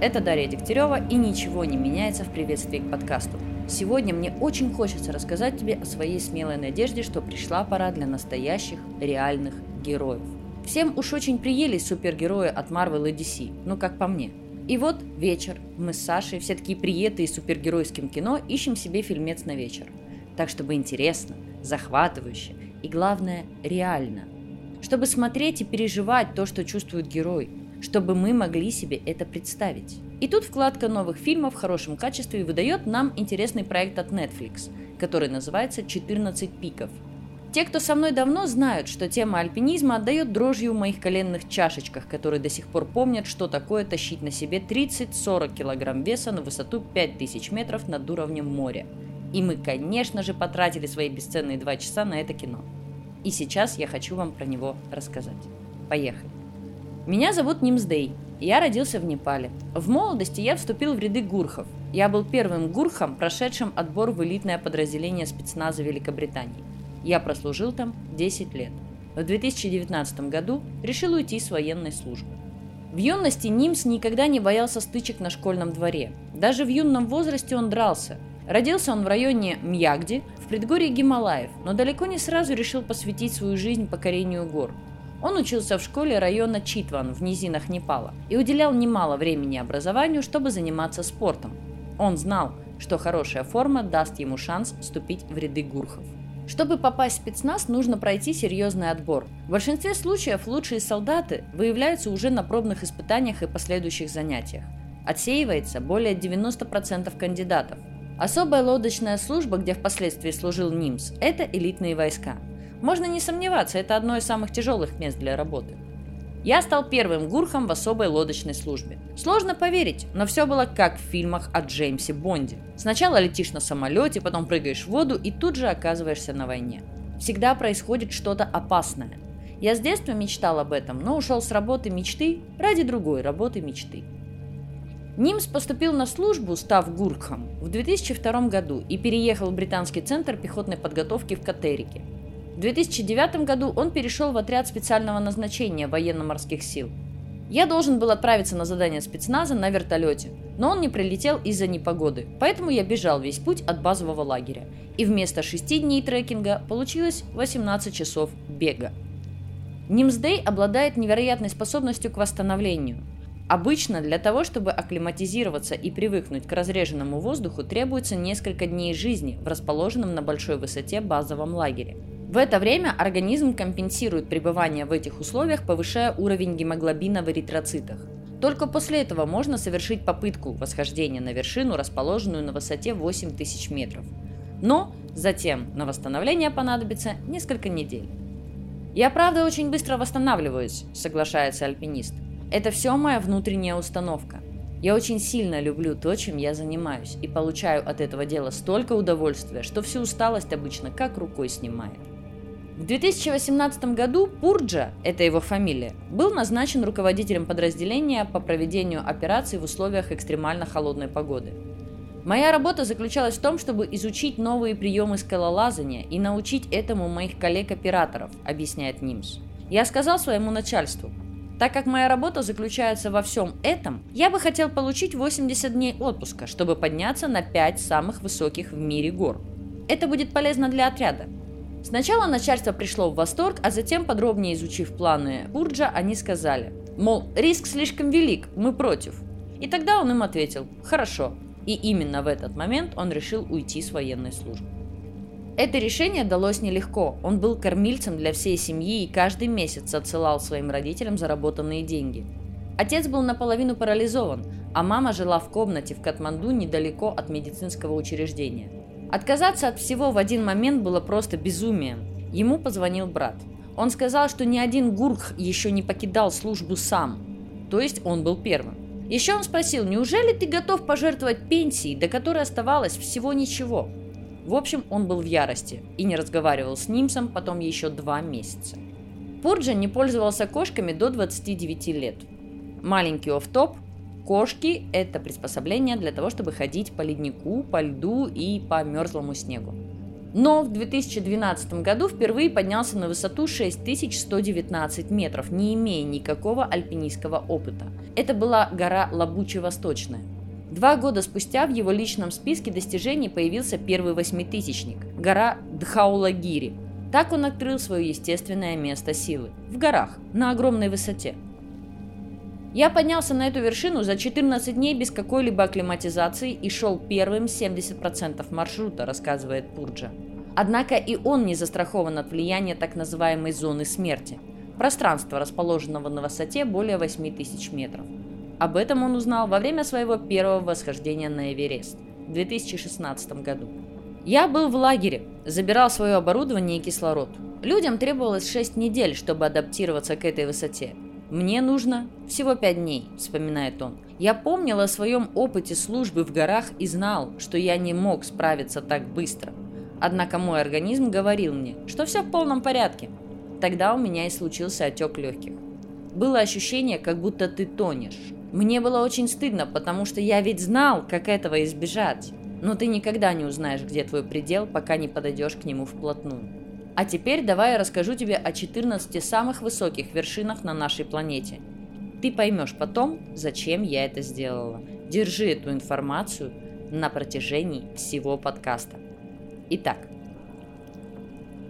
Это Дарья Дегтярева и ничего не меняется в приветствии к подкасту. Сегодня мне очень хочется рассказать тебе о своей смелой надежде, что пришла пора для настоящих, реальных героев. Всем уж очень приелись супергерои от Marvel и DC, ну как по мне. И вот вечер, мы с Сашей, все такие приеты и супергеройским кино, ищем себе фильмец на вечер. Так, чтобы интересно, захватывающе и, главное, реально. Чтобы смотреть и переживать то, что чувствует герой, чтобы мы могли себе это представить. И тут вкладка новых фильмов в хорошем качестве выдает нам интересный проект от Netflix, который называется «14 пиков». Те, кто со мной давно, знают, что тема альпинизма отдает дрожью в моих коленных чашечках, которые до сих пор помнят, что такое тащить на себе 30-40 килограмм веса на высоту 5000 метров над уровнем моря. И мы, конечно же, потратили свои бесценные два часа на это кино. И сейчас я хочу вам про него рассказать. Поехали. Меня зовут Нимсдей. Я родился в Непале. В молодости я вступил в ряды гурхов. Я был первым гурхом, прошедшим отбор в элитное подразделение спецназа Великобритании. Я прослужил там 10 лет. В 2019 году решил уйти с военной службы. В юности Нимс никогда не боялся стычек на школьном дворе. Даже в юном возрасте он дрался. Родился он в районе Мьягди, в предгорье Гималаев, но далеко не сразу решил посвятить свою жизнь покорению гор – он учился в школе района Читван в низинах Непала и уделял немало времени образованию, чтобы заниматься спортом. Он знал, что хорошая форма даст ему шанс вступить в ряды гурхов. Чтобы попасть в спецназ, нужно пройти серьезный отбор. В большинстве случаев лучшие солдаты выявляются уже на пробных испытаниях и последующих занятиях. Отсеивается более 90% кандидатов. Особая лодочная служба, где впоследствии служил НИМС, это элитные войска – можно не сомневаться, это одно из самых тяжелых мест для работы. Я стал первым гурхом в особой лодочной службе. Сложно поверить, но все было как в фильмах о Джеймсе Бонде. Сначала летишь на самолете, потом прыгаешь в воду и тут же оказываешься на войне. Всегда происходит что-то опасное. Я с детства мечтал об этом, но ушел с работы мечты ради другой работы мечты. Нимс поступил на службу, став гурхом, в 2002 году и переехал в британский центр пехотной подготовки в Катерике – в 2009 году он перешел в отряд специального назначения военно-морских сил. Я должен был отправиться на задание спецназа на вертолете, но он не прилетел из-за непогоды, поэтому я бежал весь путь от базового лагеря. И вместо 6 дней трекинга получилось 18 часов бега. Нимсдей обладает невероятной способностью к восстановлению. Обычно для того, чтобы акклиматизироваться и привыкнуть к разреженному воздуху, требуется несколько дней жизни в расположенном на большой высоте базовом лагере – в это время организм компенсирует пребывание в этих условиях, повышая уровень гемоглобина в эритроцитах. Только после этого можно совершить попытку восхождения на вершину, расположенную на высоте 8000 метров. Но затем на восстановление понадобится несколько недель. «Я правда очень быстро восстанавливаюсь», – соглашается альпинист. «Это все моя внутренняя установка. Я очень сильно люблю то, чем я занимаюсь, и получаю от этого дела столько удовольствия, что всю усталость обычно как рукой снимает. В 2018 году Пурджа, это его фамилия, был назначен руководителем подразделения по проведению операций в условиях экстремально холодной погоды. Моя работа заключалась в том, чтобы изучить новые приемы скалолазания и научить этому моих коллег-операторов, объясняет Нимс. Я сказал своему начальству, так как моя работа заключается во всем этом, я бы хотел получить 80 дней отпуска, чтобы подняться на 5 самых высоких в мире гор. Это будет полезно для отряда, Сначала начальство пришло в восторг, а затем, подробнее изучив планы Бурджа, они сказали, мол, риск слишком велик, мы против. И тогда он им ответил, хорошо. И именно в этот момент он решил уйти с военной службы. Это решение далось нелегко. Он был кормильцем для всей семьи и каждый месяц отсылал своим родителям заработанные деньги. Отец был наполовину парализован, а мама жила в комнате в Катманду недалеко от медицинского учреждения. Отказаться от всего в один момент было просто безумием. Ему позвонил брат. Он сказал, что ни один гурх еще не покидал службу сам. То есть он был первым. Еще он спросил, неужели ты готов пожертвовать пенсией, до которой оставалось всего ничего? В общем, он был в ярости и не разговаривал с Нимсом потом еще два месяца. Пурджа не пользовался кошками до 29 лет. Маленький оф-топ Кошки – это приспособление для того, чтобы ходить по леднику, по льду и по мерзлому снегу. Но в 2012 году впервые поднялся на высоту 6119 метров, не имея никакого альпинистского опыта. Это была гора Лабучи-Восточная. Два года спустя в его личном списке достижений появился первый восьмитысячник – гора Дхаулагири. Так он открыл свое естественное место силы – в горах, на огромной высоте. Я поднялся на эту вершину за 14 дней без какой-либо акклиматизации и шел первым 70% маршрута, рассказывает Пурджа. Однако и он не застрахован от влияния так называемой зоны смерти – пространства, расположенного на высоте более 8000 метров. Об этом он узнал во время своего первого восхождения на Эверест в 2016 году. Я был в лагере, забирал свое оборудование и кислород. Людям требовалось 6 недель, чтобы адаптироваться к этой высоте. «Мне нужно всего 5 дней», – вспоминает он. «Я помнил о своем опыте службы в горах и знал, что я не мог справиться так быстро. Однако мой организм говорил мне, что все в полном порядке. Тогда у меня и случился отек легких. Было ощущение, как будто ты тонешь. Мне было очень стыдно, потому что я ведь знал, как этого избежать. Но ты никогда не узнаешь, где твой предел, пока не подойдешь к нему вплотную. А теперь давай я расскажу тебе о 14 самых высоких вершинах на нашей планете. Ты поймешь потом, зачем я это сделала. Держи эту информацию на протяжении всего подкаста. Итак,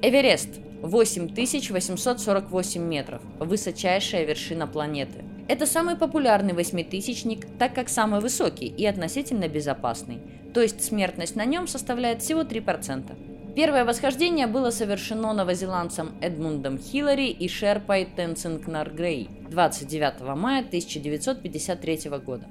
Эверест 8848 метров, высочайшая вершина планеты. Это самый популярный восьмитысячник, так как самый высокий и относительно безопасный, то есть смертность на нем составляет всего 3%. Первое восхождение было совершено новозеландцем Эдмундом Хиллари и шерпой Тенцинг Наргрей 29 мая 1953 года.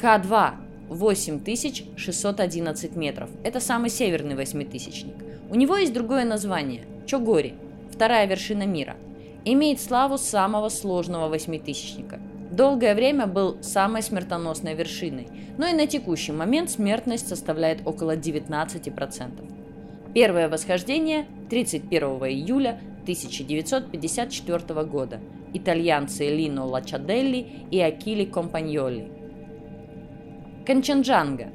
К2 8611 метров. Это самый северный восьмитысячник. У него есть другое название – Чогори, вторая вершина мира – имеет славу самого сложного восьмитысячника. Долгое время был самой смертоносной вершиной, но и на текущий момент смертность составляет около 19%. Первое восхождение 31 июля 1954 года. Итальянцы Лино Лачаделли и Акили Компаньоли. Канчанджанга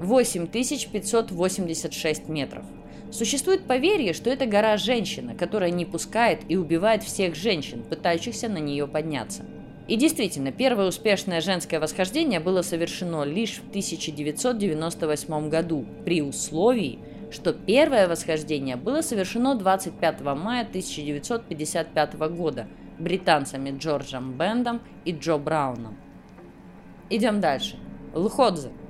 8586 метров – Существует поверье, что это гора женщина, которая не пускает и убивает всех женщин, пытающихся на нее подняться. И действительно, первое успешное женское восхождение было совершено лишь в 1998 году, при условии, что первое восхождение было совершено 25 мая 1955 года британцами Джорджем Бендом и Джо Брауном. Идем дальше. Лходзе –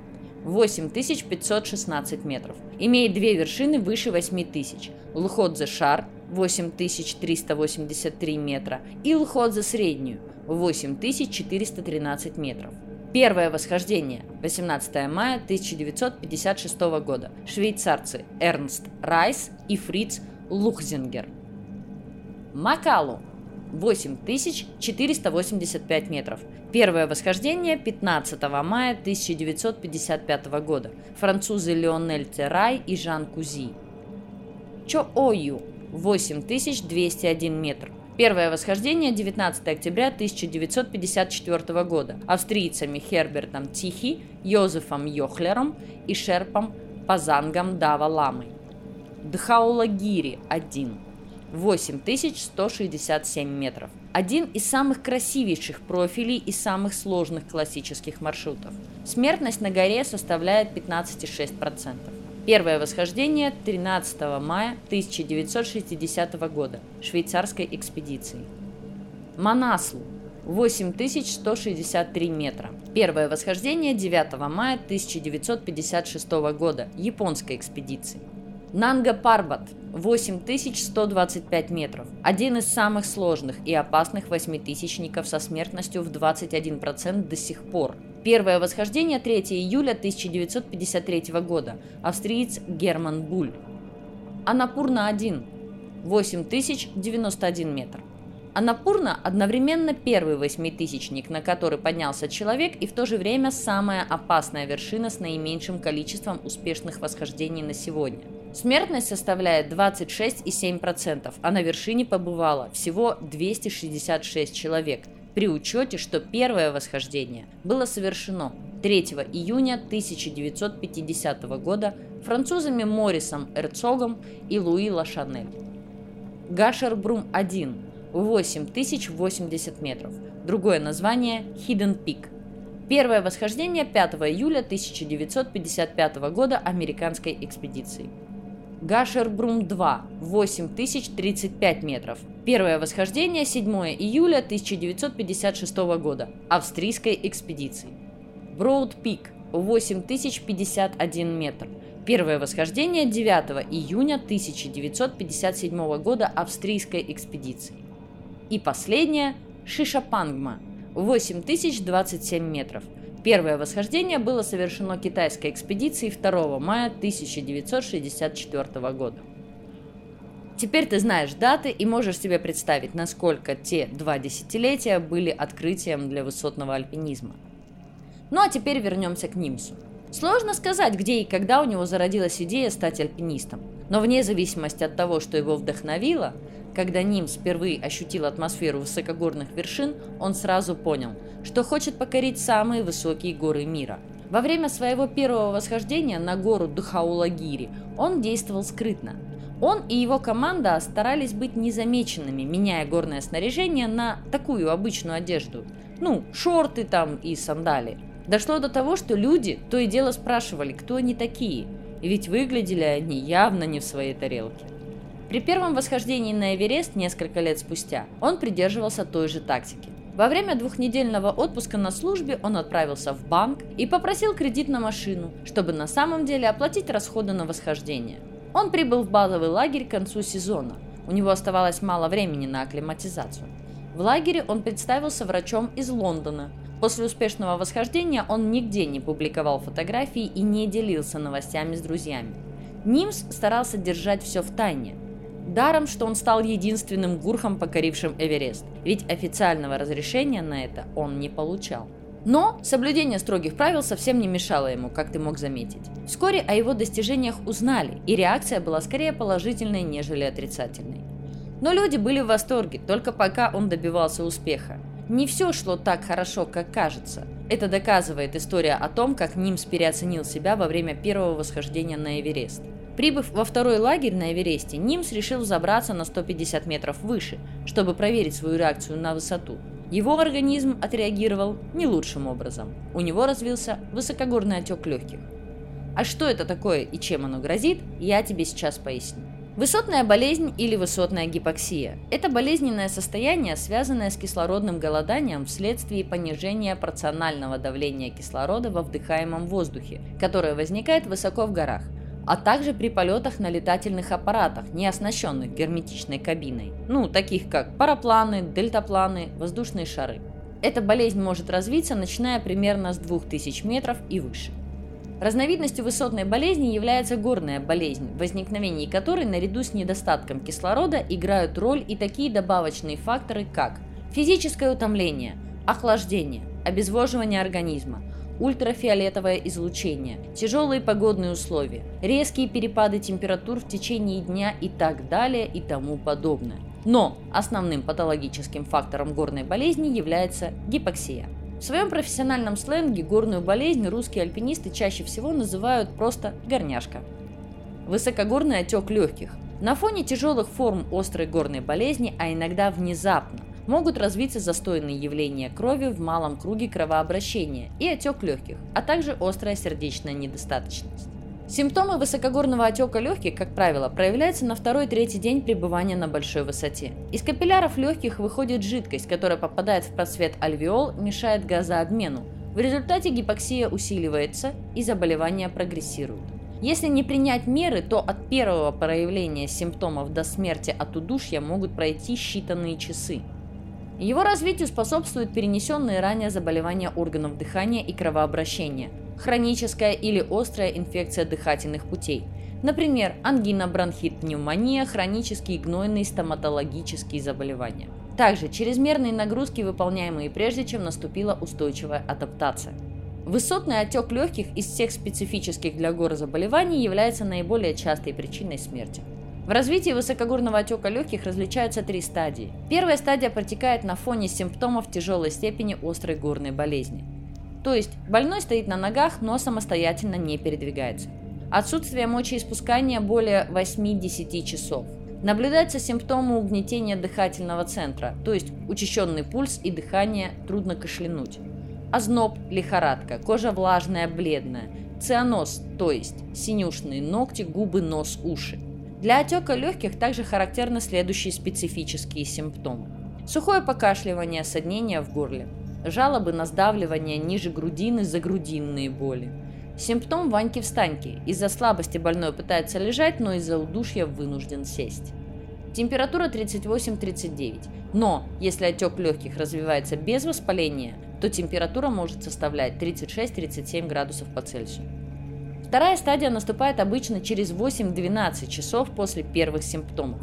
8516 метров. Имеет две вершины выше 8000. Лходзе Шар 8383 метра и Лходзе Среднюю 8413 метров. Первое восхождение 18 мая 1956 года. Швейцарцы Эрнст Райс и Фриц Лухзингер. Макалу 8485 метров. Первое восхождение 15 мая 1955 года. Французы Леонель Террай и Жан Кузи. Чо-Ою 8201 метр. Первое восхождение 19 октября 1954 года австрийцами Хербертом Тихи, Йозефом Йохлером и Шерпом Пазангом Дава Ламой. Дхаулагири 1 8167 метров. Один из самых красивейших профилей и самых сложных классических маршрутов. Смертность на горе составляет 15,6%. Первое восхождение 13 мая 1960 года швейцарской экспедиции. Манаслу 8163 метра. Первое восхождение 9 мая 1956 года японской экспедиции. Нанга Парбат 8125 метров. Один из самых сложных и опасных восьмитысячников со смертностью в 21% до сих пор. Первое восхождение 3 июля 1953 года. Австриец Герман Буль. Анапурна-1 8091 метр. Анапурна одновременно первый восьмитысячник, на который поднялся человек, и в то же время самая опасная вершина с наименьшим количеством успешных восхождений на сегодня – Смертность составляет 26,7%, а на вершине побывало всего 266 человек, при учете, что первое восхождение было совершено 3 июня 1950 года французами Морисом Эрцогом и Луи Лашанель. Гашербрум-1 – 8080 метров. Другое название – Hidden Peak. Первое восхождение 5 июля 1955 года американской экспедиции. Гашербрум-2 – 8035 метров. Первое восхождение 7 июля 1956 года австрийской экспедиции. Броуд Пик – 8051 метр. Первое восхождение 9 июня 1957 года австрийской экспедиции. И последнее – Шишапангма – 8027 метров. Первое восхождение было совершено китайской экспедицией 2 мая 1964 года. Теперь ты знаешь даты и можешь себе представить, насколько те два десятилетия были открытием для высотного альпинизма. Ну а теперь вернемся к Нимсу. Сложно сказать, где и когда у него зародилась идея стать альпинистом. Но вне зависимости от того, что его вдохновило, когда Нимс впервые ощутил атмосферу высокогорных вершин, он сразу понял, что хочет покорить самые высокие горы мира. Во время своего первого восхождения на гору Духаулагири он действовал скрытно. Он и его команда старались быть незамеченными, меняя горное снаряжение на такую обычную одежду. Ну, шорты там и сандалии. Дошло до того, что люди то и дело спрашивали, кто они такие, ведь выглядели они явно не в своей тарелке. При первом восхождении на Эверест несколько лет спустя он придерживался той же тактики. Во время двухнедельного отпуска на службе он отправился в банк и попросил кредит на машину, чтобы на самом деле оплатить расходы на восхождение. Он прибыл в базовый лагерь к концу сезона. У него оставалось мало времени на акклиматизацию. В лагере он представился врачом из Лондона, После успешного восхождения он нигде не публиковал фотографии и не делился новостями с друзьями. Нимс старался держать все в тайне. Даром, что он стал единственным гурхом, покорившим Эверест, ведь официального разрешения на это он не получал. Но соблюдение строгих правил совсем не мешало ему, как ты мог заметить. Вскоре о его достижениях узнали, и реакция была скорее положительной, нежели отрицательной. Но люди были в восторге, только пока он добивался успеха. Не все шло так хорошо, как кажется. Это доказывает история о том, как Нимс переоценил себя во время первого восхождения на Эверест. Прибыв во второй лагерь на Эвересте, Нимс решил забраться на 150 метров выше, чтобы проверить свою реакцию на высоту. Его организм отреагировал не лучшим образом. У него развился высокогорный отек легких. А что это такое и чем оно грозит, я тебе сейчас поясню. Высотная болезнь или высотная гипоксия – это болезненное состояние, связанное с кислородным голоданием вследствие понижения порционального давления кислорода во вдыхаемом воздухе, которое возникает высоко в горах, а также при полетах на летательных аппаратах, не оснащенных герметичной кабиной, ну, таких как парапланы, дельтапланы, воздушные шары. Эта болезнь может развиться, начиная примерно с 2000 метров и выше. Разновидностью высотной болезни является горная болезнь, в возникновении которой наряду с недостатком кислорода играют роль и такие добавочные факторы, как физическое утомление, охлаждение, обезвоживание организма, ультрафиолетовое излучение, тяжелые погодные условия, резкие перепады температур в течение дня и так далее и тому подобное. Но основным патологическим фактором горной болезни является гипоксия. В своем профессиональном сленге горную болезнь русские альпинисты чаще всего называют просто горняшка. Высокогорный отек легких. На фоне тяжелых форм острой горной болезни, а иногда внезапно, могут развиться застойные явления крови в малом круге кровообращения и отек легких, а также острая сердечная недостаточность. Симптомы высокогорного отека легких, как правило, проявляются на второй-третий день пребывания на большой высоте. Из капилляров легких выходит жидкость, которая попадает в просвет альвеол, мешает газообмену. В результате гипоксия усиливается и заболевание прогрессирует. Если не принять меры, то от первого проявления симптомов до смерти от удушья могут пройти считанные часы. Его развитию способствуют перенесенные ранее заболевания органов дыхания и кровообращения – хроническая или острая инфекция дыхательных путей. Например, ангина, бронхит, пневмония, хронические гнойные стоматологические заболевания. Также чрезмерные нагрузки, выполняемые прежде, чем наступила устойчивая адаптация. Высотный отек легких из всех специфических для гор заболеваний является наиболее частой причиной смерти. В развитии высокогорного отека легких различаются три стадии. Первая стадия протекает на фоне симптомов тяжелой степени острой горной болезни. То есть больной стоит на ногах, но самостоятельно не передвигается. Отсутствие мочеиспускания более 8-10 часов. Наблюдаются симптомы угнетения дыхательного центра, то есть учащенный пульс и дыхание, трудно кашлянуть. Озноб, лихорадка, кожа влажная, бледная, цианоз, то есть синюшные ногти, губы, нос, уши. Для отека легких также характерны следующие специфические симптомы. Сухое покашливание, соднение в горле, жалобы на сдавливание ниже грудины, загрудинные боли. Симптом Ваньки-встаньки. Из-за слабости больной пытается лежать, но из-за удушья вынужден сесть. Температура 38-39. Но если отек легких развивается без воспаления, то температура может составлять 36-37 градусов по Цельсию. Вторая стадия наступает обычно через 8-12 часов после первых симптомов.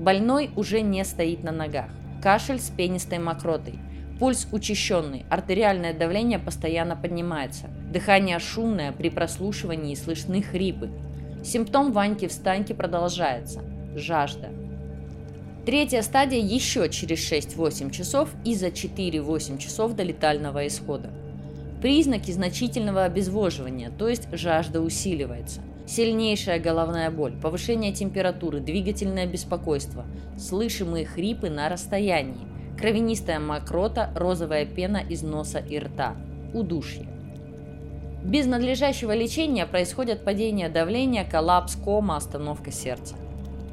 Больной уже не стоит на ногах кашель с пенистой мокротой, пульс учащенный, артериальное давление постоянно поднимается, дыхание шумное, при прослушивании слышны хрипы. Симптом Ваньки-встаньки продолжается – жажда. Третья стадия еще через 6-8 часов и за 4-8 часов до летального исхода. Признаки значительного обезвоживания, то есть жажда усиливается – Сильнейшая головная боль, повышение температуры, двигательное беспокойство, слышимые хрипы на расстоянии, кровянистая мокрота, розовая пена из носа и рта, удушье. Без надлежащего лечения происходят падение давления, коллапс, кома, остановка сердца.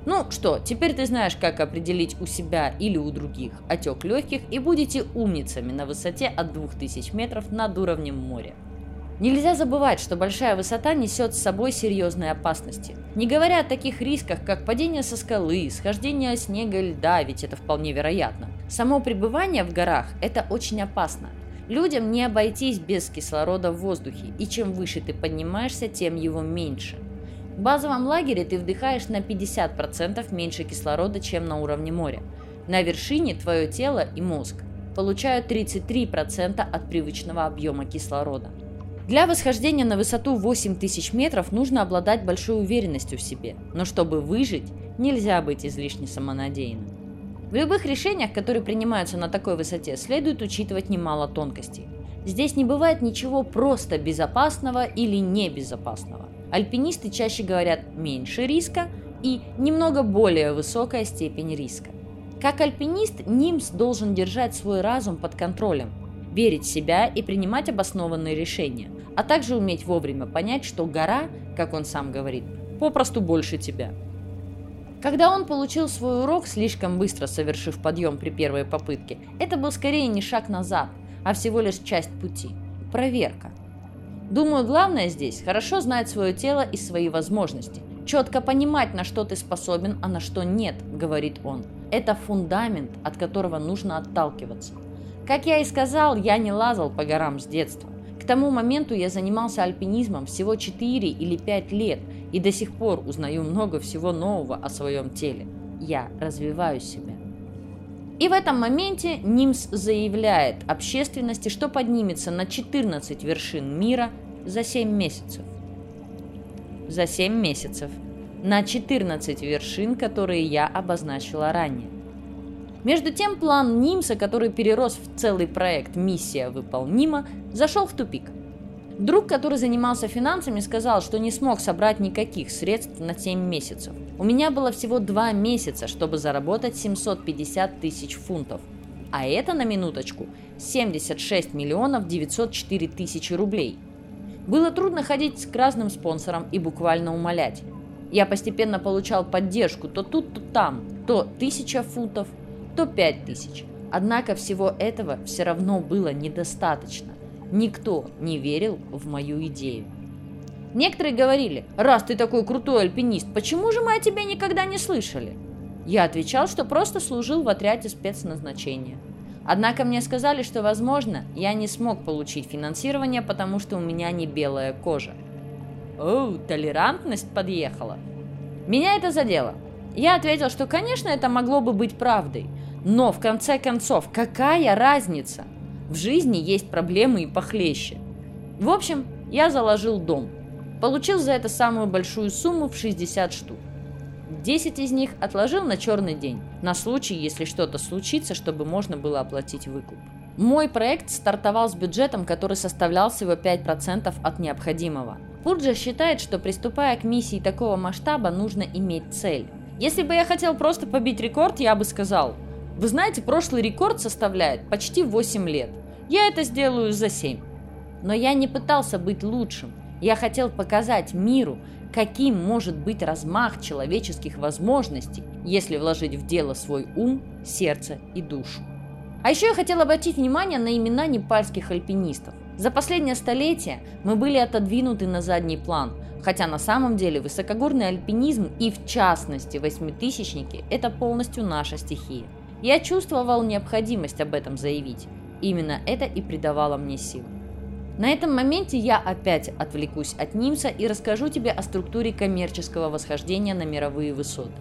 Ну что, теперь ты знаешь, как определить у себя или у других отек легких и будете умницами на высоте от 2000 метров над уровнем моря. Нельзя забывать, что большая высота несет с собой серьезные опасности. Не говоря о таких рисках, как падение со скалы, схождение снега и льда, ведь это вполне вероятно. Само пребывание в горах – это очень опасно. Людям не обойтись без кислорода в воздухе, и чем выше ты поднимаешься, тем его меньше. В базовом лагере ты вдыхаешь на 50% меньше кислорода, чем на уровне моря. На вершине твое тело и мозг получают 33% от привычного объема кислорода. Для восхождения на высоту 8000 метров нужно обладать большой уверенностью в себе, но чтобы выжить, нельзя быть излишне самонадеянным. В любых решениях, которые принимаются на такой высоте, следует учитывать немало тонкостей. Здесь не бывает ничего просто безопасного или небезопасного. Альпинисты чаще говорят «меньше риска» и «немного более высокая степень риска». Как альпинист, Нимс должен держать свой разум под контролем, верить в себя и принимать обоснованные решения, а также уметь вовремя понять, что гора, как он сам говорит, попросту больше тебя. Когда он получил свой урок, слишком быстро совершив подъем при первой попытке, это был скорее не шаг назад, а всего лишь часть пути. Проверка. Думаю, главное здесь – хорошо знать свое тело и свои возможности. Четко понимать, на что ты способен, а на что нет, говорит он. Это фундамент, от которого нужно отталкиваться. Как я и сказал, я не лазал по горам с детства. К тому моменту я занимался альпинизмом всего 4 или 5 лет и до сих пор узнаю много всего нового о своем теле. Я развиваю себя. И в этом моменте Нимс заявляет общественности, что поднимется на 14 вершин мира за 7 месяцев. За 7 месяцев. На 14 вершин, которые я обозначила ранее. Между тем, план Нимса, который перерос в целый проект «Миссия выполнима», зашел в тупик. Друг, который занимался финансами, сказал, что не смог собрать никаких средств на 7 месяцев. У меня было всего 2 месяца, чтобы заработать 750 тысяч фунтов. А это, на минуточку, 76 миллионов 904 тысячи рублей. Было трудно ходить к разным спонсорам и буквально умолять. Я постепенно получал поддержку то тут, то там, то 1000 фунтов, то 5000. Однако всего этого все равно было недостаточно. Никто не верил в мою идею. Некоторые говорили, раз ты такой крутой альпинист, почему же мы о тебе никогда не слышали? Я отвечал, что просто служил в отряде спецназначения. Однако мне сказали, что, возможно, я не смог получить финансирование, потому что у меня не белая кожа. Оу, толерантность подъехала. Меня это задело. Я ответил, что, конечно, это могло бы быть правдой, но, в конце концов, какая разница? В жизни есть проблемы и похлеще. В общем, я заложил дом. Получил за это самую большую сумму в 60 штук. 10 из них отложил на черный день, на случай, если что-то случится, чтобы можно было оплатить выкуп. Мой проект стартовал с бюджетом, который составлял всего 5% от необходимого. Пурджа считает, что приступая к миссии такого масштаба, нужно иметь цель. Если бы я хотел просто побить рекорд, я бы сказал, вы знаете, прошлый рекорд составляет почти 8 лет. Я это сделаю за 7. Но я не пытался быть лучшим. Я хотел показать миру, каким может быть размах человеческих возможностей, если вложить в дело свой ум, сердце и душу. А еще я хотел обратить внимание на имена непальских альпинистов. За последнее столетие мы были отодвинуты на задний план, хотя на самом деле высокогорный альпинизм и в частности восьмитысячники – это полностью наша стихия. Я чувствовал необходимость об этом заявить. Именно это и придавало мне сил. На этом моменте я опять отвлекусь от Нимса и расскажу тебе о структуре коммерческого восхождения на мировые высоты.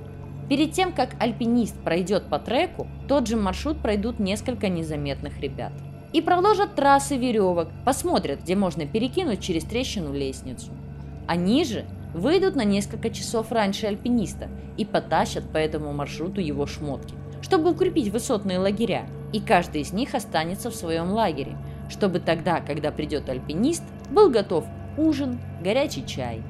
Перед тем, как альпинист пройдет по треку, тот же маршрут пройдут несколько незаметных ребят. И проложат трассы веревок, посмотрят, где можно перекинуть через трещину лестницу. Они же выйдут на несколько часов раньше альпиниста и потащат по этому маршруту его шмотки, чтобы укрепить высотные лагеря, и каждый из них останется в своем лагере – чтобы тогда, когда придет альпинист, был готов ужин, горячий чай.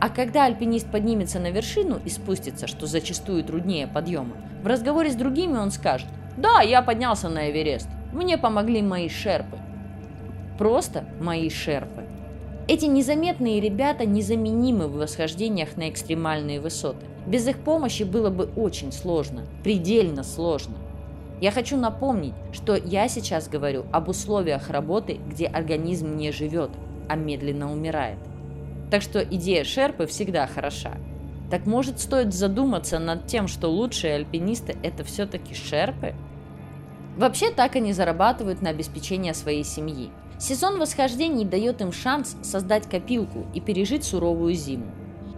А когда альпинист поднимется на вершину и спустится, что зачастую труднее подъема, в разговоре с другими он скажет «Да, я поднялся на Эверест, мне помогли мои шерпы». Просто мои шерпы. Эти незаметные ребята незаменимы в восхождениях на экстремальные высоты. Без их помощи было бы очень сложно, предельно сложно. Я хочу напомнить, что я сейчас говорю об условиях работы, где организм не живет, а медленно умирает. Так что идея шерпы всегда хороша. Так может стоит задуматься над тем, что лучшие альпинисты это все-таки шерпы? Вообще так они зарабатывают на обеспечение своей семьи. Сезон восхождений дает им шанс создать копилку и пережить суровую зиму.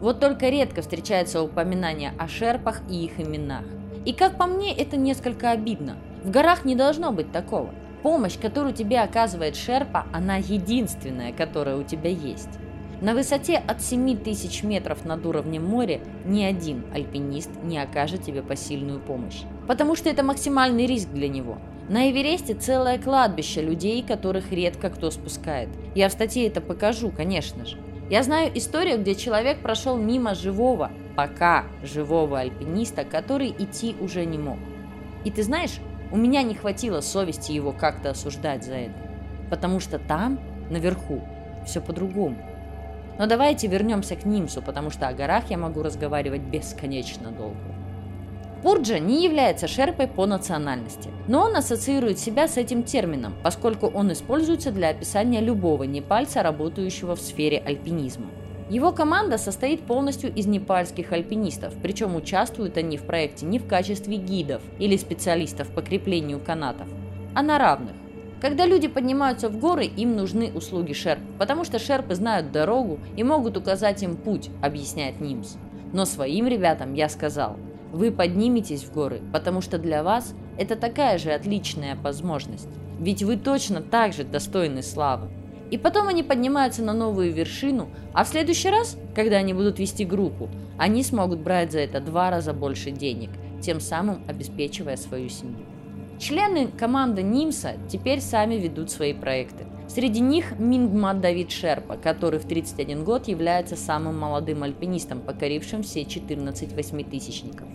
Вот только редко встречается упоминание о шерпах и их именах. И как по мне, это несколько обидно. В горах не должно быть такого. Помощь, которую тебе оказывает Шерпа, она единственная, которая у тебя есть. На высоте от 7000 метров над уровнем моря ни один альпинист не окажет тебе посильную помощь. Потому что это максимальный риск для него. На Эвересте целое кладбище людей, которых редко кто спускает. Я в статье это покажу, конечно же. Я знаю историю, где человек прошел мимо живого, пока живого альпиниста, который идти уже не мог. И ты знаешь, у меня не хватило совести его как-то осуждать за это. Потому что там, наверху, все по-другому. Но давайте вернемся к Нимсу, потому что о горах я могу разговаривать бесконечно долго. Пурджа не является шерпой по национальности, но он ассоциирует себя с этим термином, поскольку он используется для описания любого непальца, работающего в сфере альпинизма. Его команда состоит полностью из непальских альпинистов, причем участвуют они в проекте не в качестве гидов или специалистов по креплению канатов, а на равных. Когда люди поднимаются в горы, им нужны услуги шерп, потому что шерпы знают дорогу и могут указать им путь, объясняет Нимс. Но своим ребятам я сказал – вы подниметесь в горы, потому что для вас это такая же отличная возможность. Ведь вы точно так же достойны славы. И потом они поднимаются на новую вершину, а в следующий раз, когда они будут вести группу, они смогут брать за это два раза больше денег, тем самым обеспечивая свою семью. Члены команды Нимса теперь сами ведут свои проекты. Среди них Мингмат Давид Шерпа, который в 31 год является самым молодым альпинистом, покорившим все 14 восьмитысячников.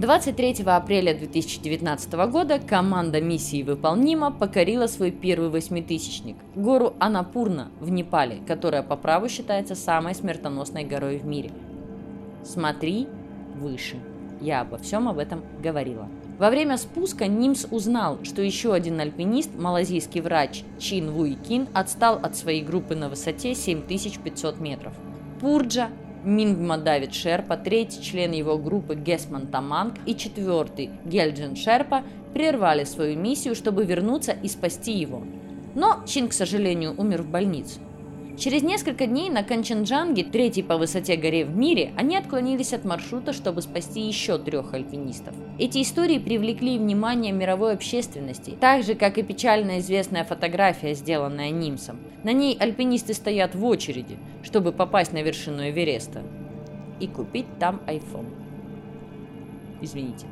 23 апреля 2019 года команда миссии «Выполнима» покорила свой первый восьмитысячник – гору Анапурна в Непале, которая по праву считается самой смертоносной горой в мире. Смотри выше. Я обо всем об этом говорила. Во время спуска Нимс узнал, что еще один альпинист, малазийский врач Чин Вуй Кин, отстал от своей группы на высоте 7500 метров. Пурджа Мингма Давид Шерпа, третий член его группы Гесман Таманг и четвертый Гельджин Шерпа прервали свою миссию, чтобы вернуться и спасти его. Но Чин, к сожалению, умер в больнице. Через несколько дней на Канченджанге, третьей по высоте горе в мире, они отклонились от маршрута, чтобы спасти еще трех альпинистов. Эти истории привлекли внимание мировой общественности, так же, как и печально известная фотография, сделанная Нимсом. На ней альпинисты стоят в очереди, чтобы попасть на вершину Эвереста и купить там iPhone. Извините.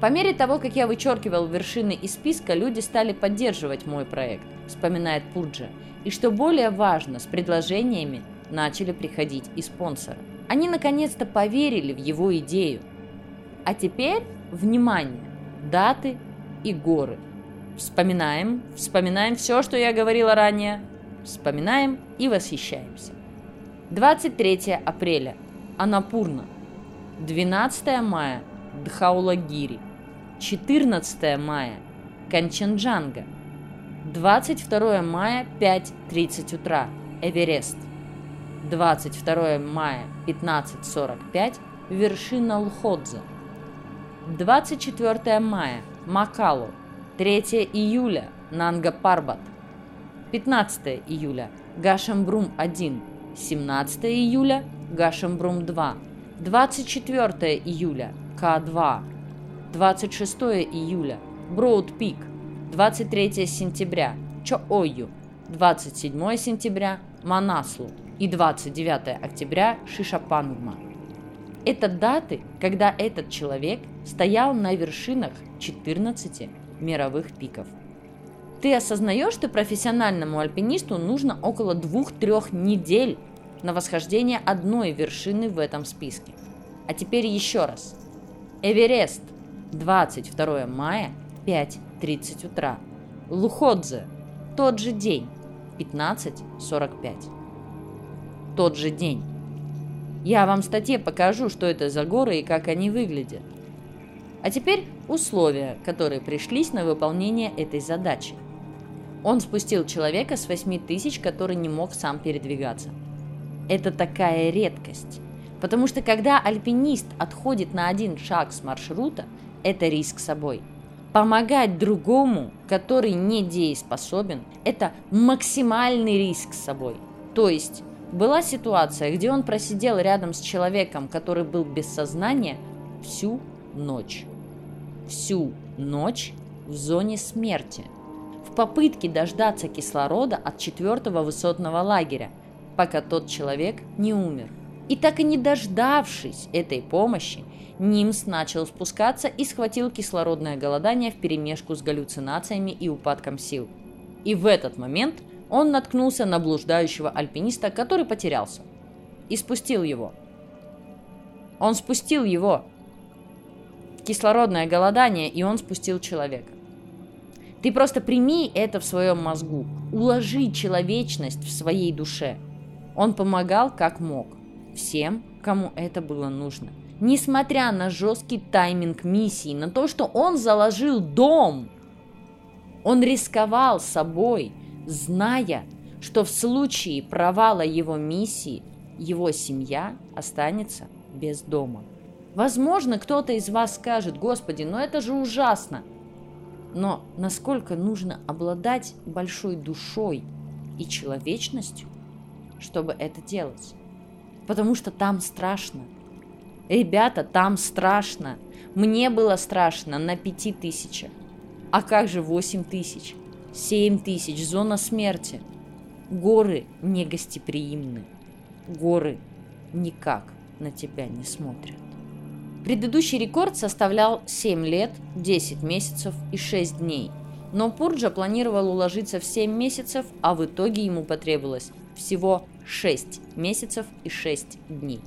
По мере того, как я вычеркивал вершины из списка, люди стали поддерживать мой проект, вспоминает Пурджа. И что более важно, с предложениями начали приходить и спонсоры. Они наконец-то поверили в его идею. А теперь, внимание, даты и горы. Вспоминаем, вспоминаем все, что я говорила ранее. Вспоминаем и восхищаемся. 23 апреля. Анапурна. 12 мая. Дхаулагири. 14 мая – Канченджанга. 22 мая – 5.30 утра – Эверест. 22 мая – 15.45 – вершина Лходза. 24 мая – Макалу. 3 июля – Нанга Парбат. 15 июля – Гашамбрум 1. 17 июля – Гашамбрум 2. 24 июля – К2. 26 июля – Броуд Пик, 23 сентября – Чоою, 27 сентября – Манаслу и 29 октября – Шишапангма. Это даты, когда этот человек стоял на вершинах 14 мировых пиков. Ты осознаешь, что профессиональному альпинисту нужно около 2-3 недель на восхождение одной вершины в этом списке. А теперь еще раз. Эверест 22 мая, 5.30 утра. Луходзе. Тот же день. 15.45. Тот же день. Я вам в статье покажу, что это за горы и как они выглядят. А теперь условия, которые пришлись на выполнение этой задачи. Он спустил человека с 8 тысяч, который не мог сам передвигаться. Это такая редкость. Потому что когда альпинист отходит на один шаг с маршрута, это риск собой. Помогать другому, который недееспособен, это максимальный риск с собой. То есть была ситуация, где он просидел рядом с человеком, который был без сознания, всю ночь. Всю ночь в зоне смерти. В попытке дождаться кислорода от четвертого высотного лагеря, пока тот человек не умер. И так и не дождавшись этой помощи, Нимс начал спускаться и схватил кислородное голодание в перемешку с галлюцинациями и упадком сил. И в этот момент он наткнулся на блуждающего альпиниста, который потерялся. И спустил его. Он спустил его. Кислородное голодание, и он спустил человека. Ты просто прими это в своем мозгу. Уложи человечность в своей душе. Он помогал как мог. Всем, кому это было нужно – несмотря на жесткий тайминг миссии, на то, что он заложил дом. Он рисковал собой, зная, что в случае провала его миссии его семья останется без дома. Возможно, кто-то из вас скажет, Господи, но это же ужасно. Но насколько нужно обладать большой душой и человечностью, чтобы это делать? Потому что там страшно. Ребята, там страшно. Мне было страшно на пяти тысячах. А как же восемь тысяч? Семь тысяч, зона смерти. Горы негостеприимны. Горы никак на тебя не смотрят. Предыдущий рекорд составлял 7 лет, 10 месяцев и 6 дней. Но Пурджа планировал уложиться в 7 месяцев, а в итоге ему потребовалось всего 6 месяцев и 6 дней.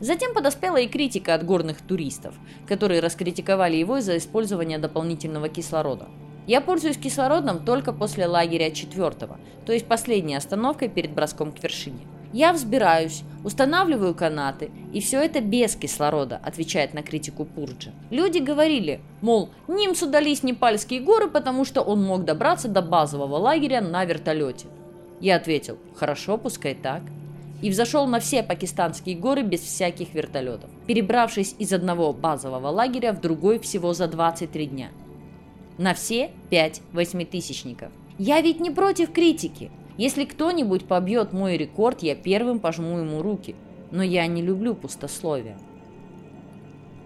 Затем подоспела и критика от горных туристов, которые раскритиковали его из-за использования дополнительного кислорода. Я пользуюсь кислородом только после лагеря четвертого, то есть последней остановкой перед броском к вершине. Я взбираюсь, устанавливаю канаты, и все это без кислорода, отвечает на критику Пурджа. Люди говорили, мол, Нимсу дались Непальские горы, потому что он мог добраться до базового лагеря на вертолете. Я ответил, хорошо, пускай так и взошел на все пакистанские горы без всяких вертолетов, перебравшись из одного базового лагеря в другой всего за 23 дня. На все 5 восьмитысячников. Я ведь не против критики. Если кто-нибудь побьет мой рекорд, я первым пожму ему руки. Но я не люблю пустословия.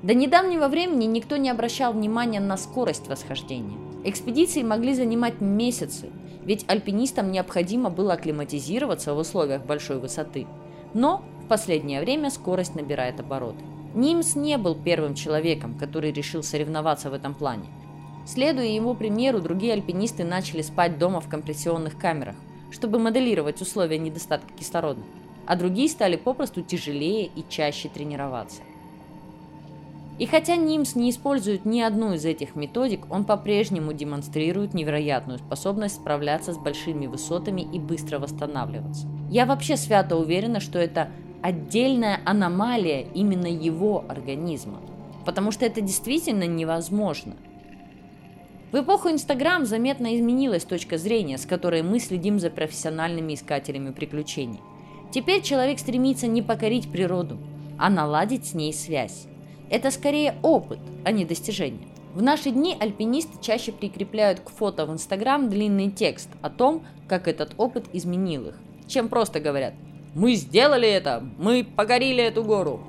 До недавнего времени никто не обращал внимания на скорость восхождения. Экспедиции могли занимать месяцы, ведь альпинистам необходимо было акклиматизироваться в условиях большой высоты. Но в последнее время скорость набирает обороты. Нимс не был первым человеком, который решил соревноваться в этом плане. Следуя его примеру, другие альпинисты начали спать дома в компрессионных камерах, чтобы моделировать условия недостатка кислорода, а другие стали попросту тяжелее и чаще тренироваться. И хотя Нимс не использует ни одну из этих методик, он по-прежнему демонстрирует невероятную способность справляться с большими высотами и быстро восстанавливаться. Я вообще свято уверена, что это отдельная аномалия именно его организма, потому что это действительно невозможно. В эпоху Инстаграм заметно изменилась точка зрения, с которой мы следим за профессиональными искателями приключений. Теперь человек стремится не покорить природу, а наладить с ней связь. Это скорее опыт, а не достижение. В наши дни альпинисты чаще прикрепляют к фото в Инстаграм длинный текст о том, как этот опыт изменил их, чем просто говорят «Мы сделали это! Мы покорили эту гору!»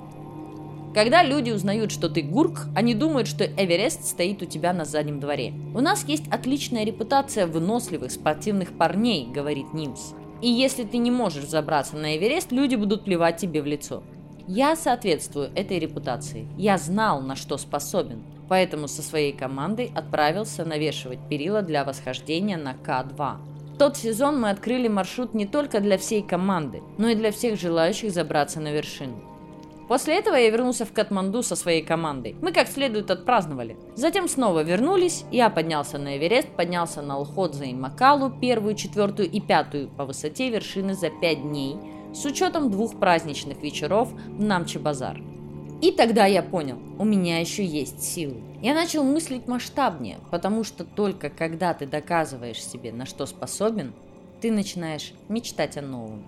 Когда люди узнают, что ты гурк, они думают, что Эверест стоит у тебя на заднем дворе. У нас есть отличная репутация выносливых спортивных парней, говорит Нимс. И если ты не можешь забраться на Эверест, люди будут плевать тебе в лицо. Я соответствую этой репутации. Я знал, на что способен. Поэтому со своей командой отправился навешивать перила для восхождения на К2. В тот сезон мы открыли маршрут не только для всей команды, но и для всех желающих забраться на вершину. После этого я вернулся в Катманду со своей командой. Мы как следует отпраздновали. Затем снова вернулись, я поднялся на Эверест, поднялся на Лходзе и Макалу, первую, четвертую и пятую по высоте вершины за пять дней – с учетом двух праздничных вечеров в Намче-базар. И тогда я понял, у меня еще есть силы. Я начал мыслить масштабнее, потому что только когда ты доказываешь себе, на что способен, ты начинаешь мечтать о новом.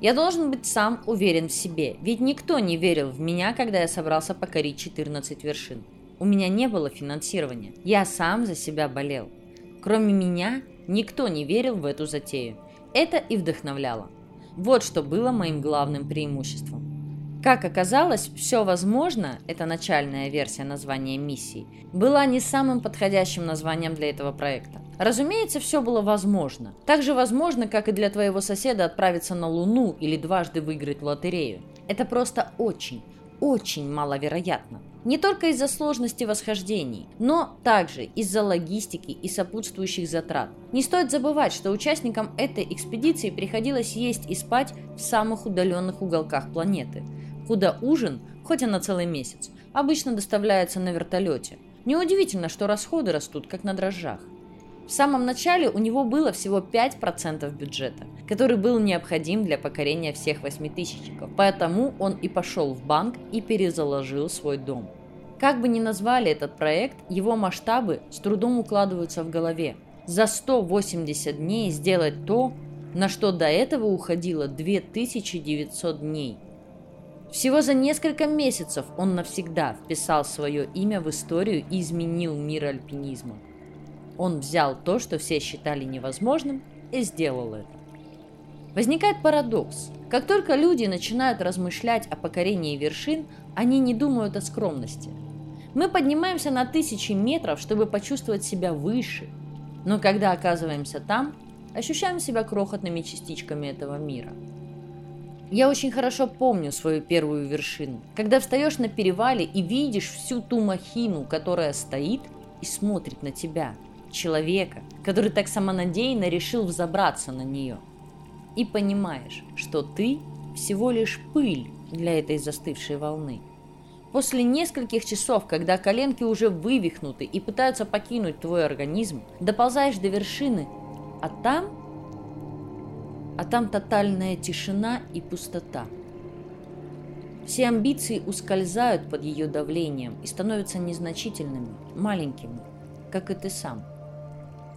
Я должен быть сам уверен в себе, ведь никто не верил в меня, когда я собрался покорить 14 вершин. У меня не было финансирования, я сам за себя болел. Кроме меня, никто не верил в эту затею. Это и вдохновляло. Вот что было моим главным преимуществом. Как оказалось, все возможно, это начальная версия названия миссии, была не самым подходящим названием для этого проекта. Разумеется, все было возможно. Так же возможно, как и для твоего соседа отправиться на Луну или дважды выиграть лотерею. Это просто очень, очень маловероятно. Не только из-за сложности восхождений, но также из-за логистики и сопутствующих затрат. Не стоит забывать, что участникам этой экспедиции приходилось есть и спать в самых удаленных уголках планеты, куда ужин, хоть и на целый месяц, обычно доставляется на вертолете. Неудивительно, что расходы растут как на дрожжах. В самом начале у него было всего 5% бюджета, который был необходим для покорения всех восьмитысячников, поэтому он и пошел в банк и перезаложил свой дом. Как бы ни назвали этот проект, его масштабы с трудом укладываются в голове. За 180 дней сделать то, на что до этого уходило 2900 дней. Всего за несколько месяцев он навсегда вписал свое имя в историю и изменил мир альпинизма. Он взял то, что все считали невозможным, и сделал это. Возникает парадокс. Как только люди начинают размышлять о покорении вершин, они не думают о скромности. Мы поднимаемся на тысячи метров, чтобы почувствовать себя выше, но когда оказываемся там, ощущаем себя крохотными частичками этого мира. Я очень хорошо помню свою первую вершину, когда встаешь на перевале и видишь всю ту махину, которая стоит и смотрит на тебя – человека, который так самонадеянно решил взобраться на нее. И понимаешь, что ты всего лишь пыль для этой застывшей волны. После нескольких часов, когда коленки уже вывихнуты и пытаются покинуть твой организм, доползаешь до вершины, а там... А там тотальная тишина и пустота. Все амбиции ускользают под ее давлением и становятся незначительными, маленькими, как и ты сам –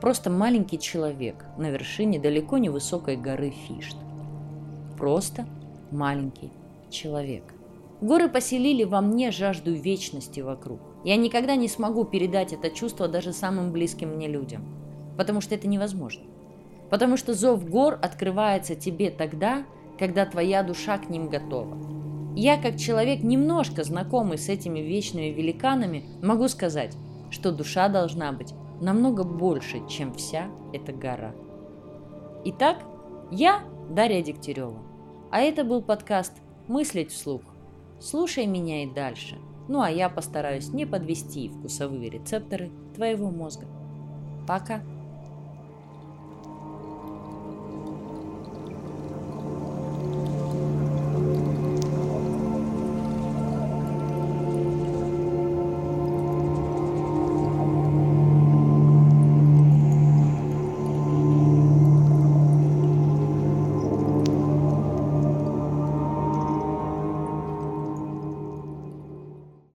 Просто маленький человек на вершине далеко не высокой горы Фишт. Просто маленький человек. Горы поселили во мне жажду вечности вокруг. Я никогда не смогу передать это чувство даже самым близким мне людям, потому что это невозможно. Потому что зов гор открывается тебе тогда, когда твоя душа к ним готова. Я, как человек, немножко знакомый с этими вечными великанами, могу сказать, что душа должна быть намного больше, чем вся эта гора. Итак, я Дарья Дегтярева, а это был подкаст «Мыслить вслух». Слушай меня и дальше. Ну а я постараюсь не подвести вкусовые рецепторы твоего мозга. Пока!